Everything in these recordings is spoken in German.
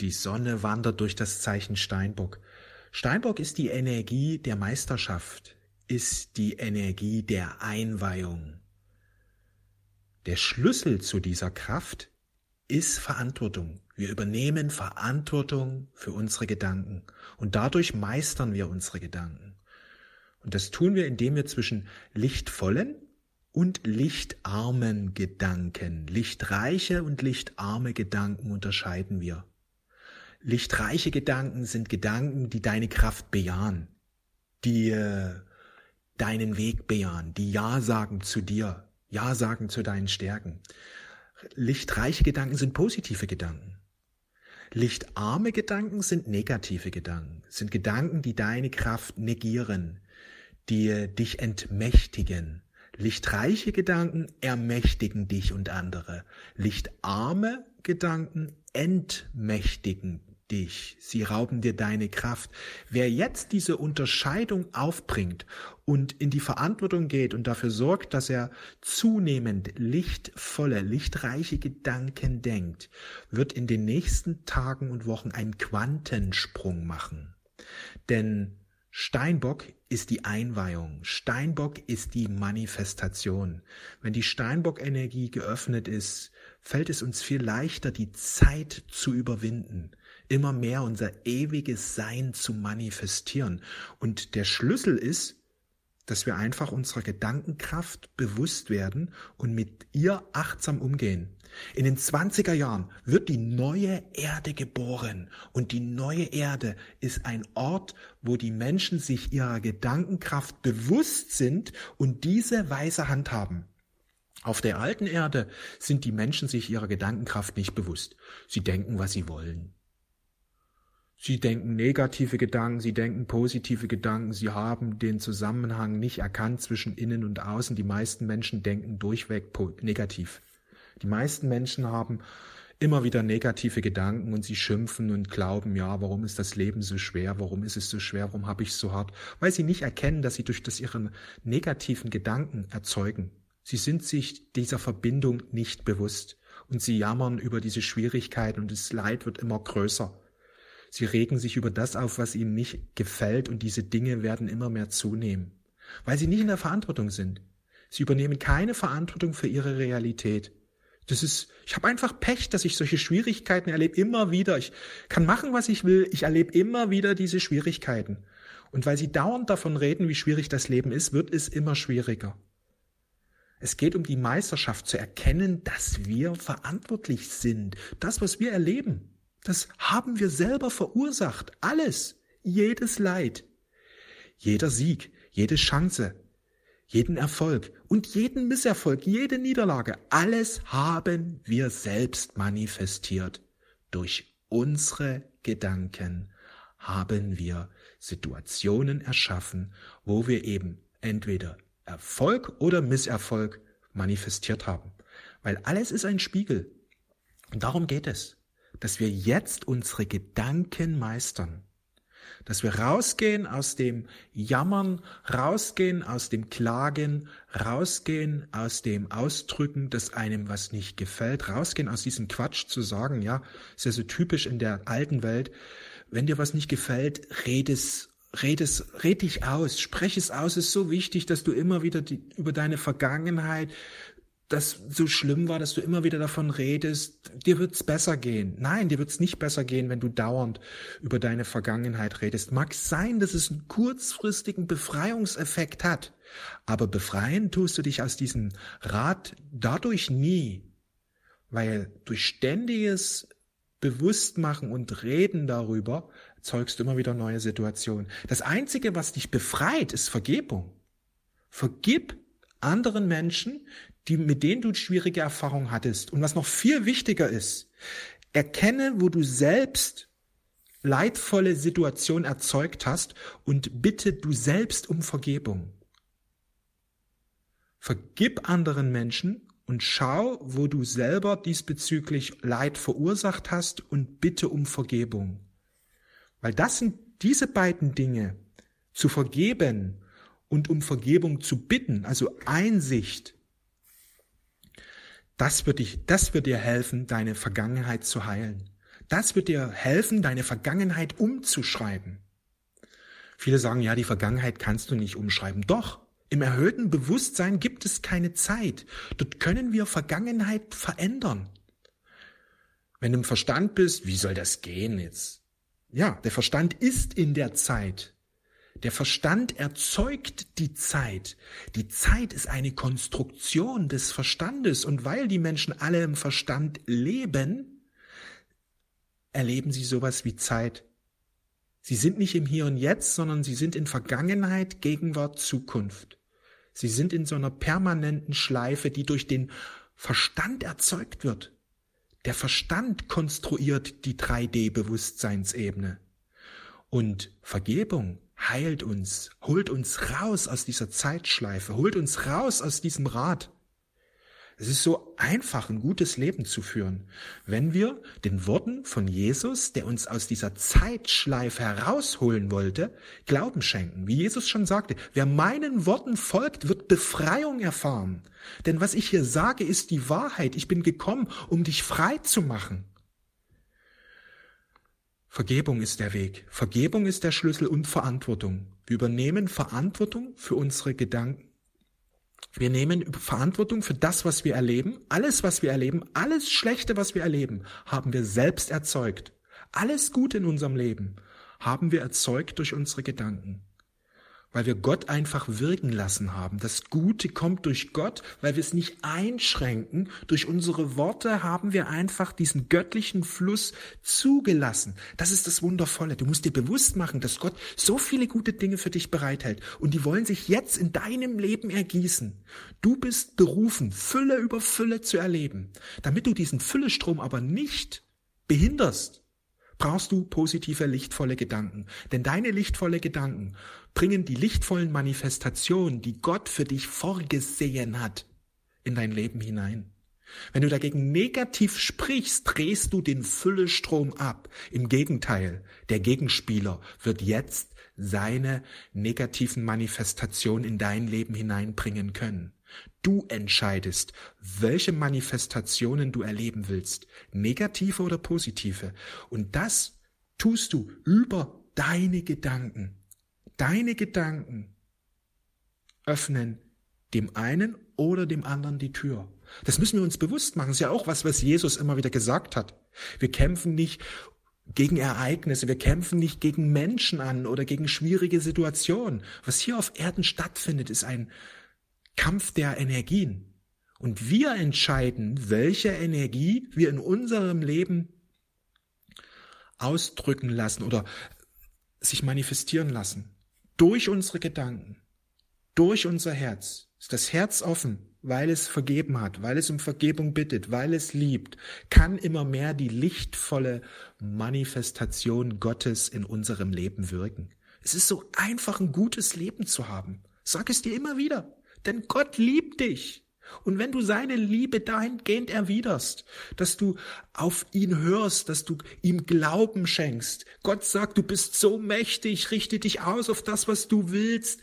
Die Sonne wandert durch das Zeichen Steinbock. Steinbock ist die Energie der Meisterschaft, ist die Energie der Einweihung. Der Schlüssel zu dieser Kraft ist Verantwortung. Wir übernehmen Verantwortung für unsere Gedanken und dadurch meistern wir unsere Gedanken. Und das tun wir, indem wir zwischen lichtvollen und lichtarmen Gedanken, lichtreiche und lichtarme Gedanken unterscheiden wir. Lichtreiche Gedanken sind Gedanken, die deine Kraft bejahen, die äh, deinen Weg bejahen, die Ja sagen zu dir, Ja sagen zu deinen Stärken. Lichtreiche Gedanken sind positive Gedanken. Lichtarme Gedanken sind negative Gedanken, sind Gedanken, die deine Kraft negieren, die dich entmächtigen. Lichtreiche Gedanken ermächtigen dich und andere. Lichtarme Gedanken entmächtigen dich, sie rauben dir deine Kraft. Wer jetzt diese Unterscheidung aufbringt und in die Verantwortung geht und dafür sorgt, dass er zunehmend lichtvolle, lichtreiche Gedanken denkt, wird in den nächsten Tagen und Wochen einen Quantensprung machen. Denn Steinbock ist die Einweihung. Steinbock ist die Manifestation. Wenn die Steinbock-Energie geöffnet ist, fällt es uns viel leichter, die Zeit zu überwinden immer mehr unser ewiges Sein zu manifestieren. Und der Schlüssel ist, dass wir einfach unserer Gedankenkraft bewusst werden und mit ihr achtsam umgehen. In den 20er Jahren wird die neue Erde geboren und die neue Erde ist ein Ort, wo die Menschen sich ihrer Gedankenkraft bewusst sind und diese weise Hand haben. Auf der alten Erde sind die Menschen sich ihrer Gedankenkraft nicht bewusst. Sie denken, was sie wollen. Sie denken negative Gedanken, sie denken positive Gedanken, sie haben den Zusammenhang nicht erkannt zwischen innen und außen. Die meisten Menschen denken durchweg negativ. Die meisten Menschen haben immer wieder negative Gedanken und sie schimpfen und glauben, ja, warum ist das Leben so schwer, warum ist es so schwer, warum habe ich es so hart, weil sie nicht erkennen, dass sie durch das ihre negativen Gedanken erzeugen. Sie sind sich dieser Verbindung nicht bewusst und sie jammern über diese Schwierigkeiten und das Leid wird immer größer. Sie regen sich über das auf, was ihnen nicht gefällt, und diese Dinge werden immer mehr zunehmen, weil sie nicht in der Verantwortung sind. Sie übernehmen keine Verantwortung für ihre Realität. Das ist, ich habe einfach Pech, dass ich solche Schwierigkeiten erlebe, immer wieder. Ich kann machen, was ich will, ich erlebe immer wieder diese Schwierigkeiten. Und weil sie dauernd davon reden, wie schwierig das Leben ist, wird es immer schwieriger. Es geht um die Meisterschaft zu erkennen, dass wir verantwortlich sind. Das, was wir erleben. Das haben wir selber verursacht. Alles. Jedes Leid. Jeder Sieg, jede Chance, jeden Erfolg und jeden Misserfolg, jede Niederlage. Alles haben wir selbst manifestiert. Durch unsere Gedanken haben wir Situationen erschaffen, wo wir eben entweder Erfolg oder Misserfolg manifestiert haben. Weil alles ist ein Spiegel. Und darum geht es dass wir jetzt unsere Gedanken meistern. Dass wir rausgehen aus dem Jammern, rausgehen aus dem Klagen, rausgehen aus dem Ausdrücken, dass einem was nicht gefällt, rausgehen aus diesem Quatsch zu sagen, ja, ist ja so typisch in der alten Welt, wenn dir was nicht gefällt, red es red es, red dich aus, sprech es aus, es ist so wichtig, dass du immer wieder die, über deine Vergangenheit, das so schlimm war, dass du immer wieder davon redest, dir wird's besser gehen. Nein, dir wird's nicht besser gehen, wenn du dauernd über deine Vergangenheit redest. Mag sein, dass es einen kurzfristigen Befreiungseffekt hat, aber befreien tust du dich aus diesem Rad dadurch nie, weil durch ständiges Bewusstmachen und Reden darüber erzeugst du immer wieder neue Situationen. Das Einzige, was dich befreit, ist Vergebung. Vergib anderen Menschen, die, mit denen du schwierige Erfahrungen hattest. Und was noch viel wichtiger ist, erkenne, wo du selbst leidvolle Situationen erzeugt hast und bitte du selbst um Vergebung. Vergib anderen Menschen und schau, wo du selber diesbezüglich Leid verursacht hast und bitte um Vergebung. Weil das sind diese beiden Dinge, zu vergeben und um Vergebung zu bitten, also Einsicht das wird, dich, das wird dir helfen, deine Vergangenheit zu heilen. Das wird dir helfen, deine Vergangenheit umzuschreiben. Viele sagen, ja, die Vergangenheit kannst du nicht umschreiben. Doch, im erhöhten Bewusstsein gibt es keine Zeit. Dort können wir Vergangenheit verändern. Wenn du im Verstand bist, wie soll das gehen jetzt? Ja, der Verstand ist in der Zeit. Der Verstand erzeugt die Zeit. Die Zeit ist eine Konstruktion des Verstandes und weil die Menschen alle im Verstand leben, erleben sie sowas wie Zeit. Sie sind nicht im Hier und Jetzt, sondern sie sind in Vergangenheit, Gegenwart, Zukunft. Sie sind in so einer permanenten Schleife, die durch den Verstand erzeugt wird. Der Verstand konstruiert die 3D-Bewusstseinsebene. Und Vergebung heilt uns, holt uns raus aus dieser Zeitschleife, holt uns raus aus diesem Rad. Es ist so einfach, ein gutes Leben zu führen, wenn wir den Worten von Jesus, der uns aus dieser Zeitschleife herausholen wollte, Glauben schenken. Wie Jesus schon sagte, wer meinen Worten folgt, wird Befreiung erfahren. Denn was ich hier sage, ist die Wahrheit. Ich bin gekommen, um dich frei zu machen. Vergebung ist der Weg. Vergebung ist der Schlüssel und Verantwortung. Wir übernehmen Verantwortung für unsere Gedanken. Wir nehmen Verantwortung für das, was wir erleben. Alles, was wir erleben, alles Schlechte, was wir erleben, haben wir selbst erzeugt. Alles Gute in unserem Leben haben wir erzeugt durch unsere Gedanken weil wir Gott einfach wirken lassen haben. Das Gute kommt durch Gott, weil wir es nicht einschränken. Durch unsere Worte haben wir einfach diesen göttlichen Fluss zugelassen. Das ist das Wundervolle. Du musst dir bewusst machen, dass Gott so viele gute Dinge für dich bereithält und die wollen sich jetzt in deinem Leben ergießen. Du bist berufen, Fülle über Fülle zu erleben. Damit du diesen Füllestrom aber nicht behinderst, brauchst du positive, lichtvolle Gedanken. Denn deine lichtvolle Gedanken bringen die lichtvollen Manifestationen, die Gott für dich vorgesehen hat, in dein Leben hinein. Wenn du dagegen negativ sprichst, drehst du den Füllestrom ab. Im Gegenteil, der Gegenspieler wird jetzt seine negativen Manifestationen in dein Leben hineinbringen können. Du entscheidest, welche Manifestationen du erleben willst, negative oder positive. Und das tust du über deine Gedanken. Deine Gedanken öffnen dem einen oder dem anderen die Tür. Das müssen wir uns bewusst machen. Das ist ja auch was, was Jesus immer wieder gesagt hat. Wir kämpfen nicht gegen Ereignisse, wir kämpfen nicht gegen Menschen an oder gegen schwierige Situationen. Was hier auf Erden stattfindet, ist ein Kampf der Energien. Und wir entscheiden, welche Energie wir in unserem Leben ausdrücken lassen oder sich manifestieren lassen. Durch unsere Gedanken, durch unser Herz. Ist das Herz offen, weil es vergeben hat, weil es um Vergebung bittet, weil es liebt, kann immer mehr die lichtvolle Manifestation Gottes in unserem Leben wirken. Es ist so einfach, ein gutes Leben zu haben. Sag es dir immer wieder. Denn Gott liebt dich. Und wenn du seine Liebe dahingehend erwiderst, dass du auf ihn hörst, dass du ihm Glauben schenkst, Gott sagt, du bist so mächtig, richte dich aus auf das, was du willst,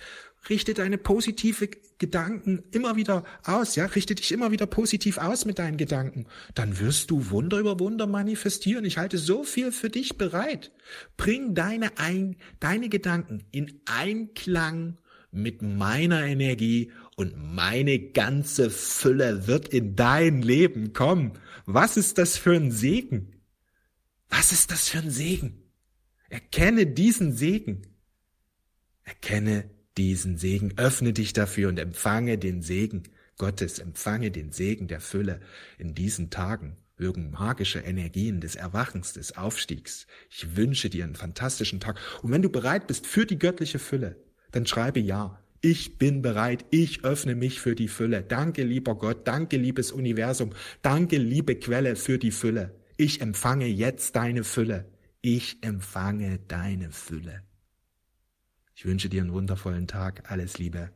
richte deine positive Gedanken immer wieder aus, ja, richte dich immer wieder positiv aus mit deinen Gedanken, dann wirst du Wunder über Wunder manifestieren. Ich halte so viel für dich bereit. Bring deine, ein, deine Gedanken in Einklang mit meiner Energie und meine ganze Fülle wird in dein Leben kommen. Was ist das für ein Segen? Was ist das für ein Segen? Erkenne diesen Segen. Erkenne diesen Segen. Öffne dich dafür und empfange den Segen Gottes. Empfange den Segen der Fülle in diesen Tagen wirken magische Energien des Erwachens, des Aufstiegs. Ich wünsche dir einen fantastischen Tag. Und wenn du bereit bist für die göttliche Fülle, dann schreibe ja. Ich bin bereit, ich öffne mich für die Fülle. Danke, lieber Gott, danke, liebes Universum, danke, liebe Quelle für die Fülle. Ich empfange jetzt deine Fülle. Ich empfange deine Fülle. Ich wünsche dir einen wundervollen Tag. Alles Liebe.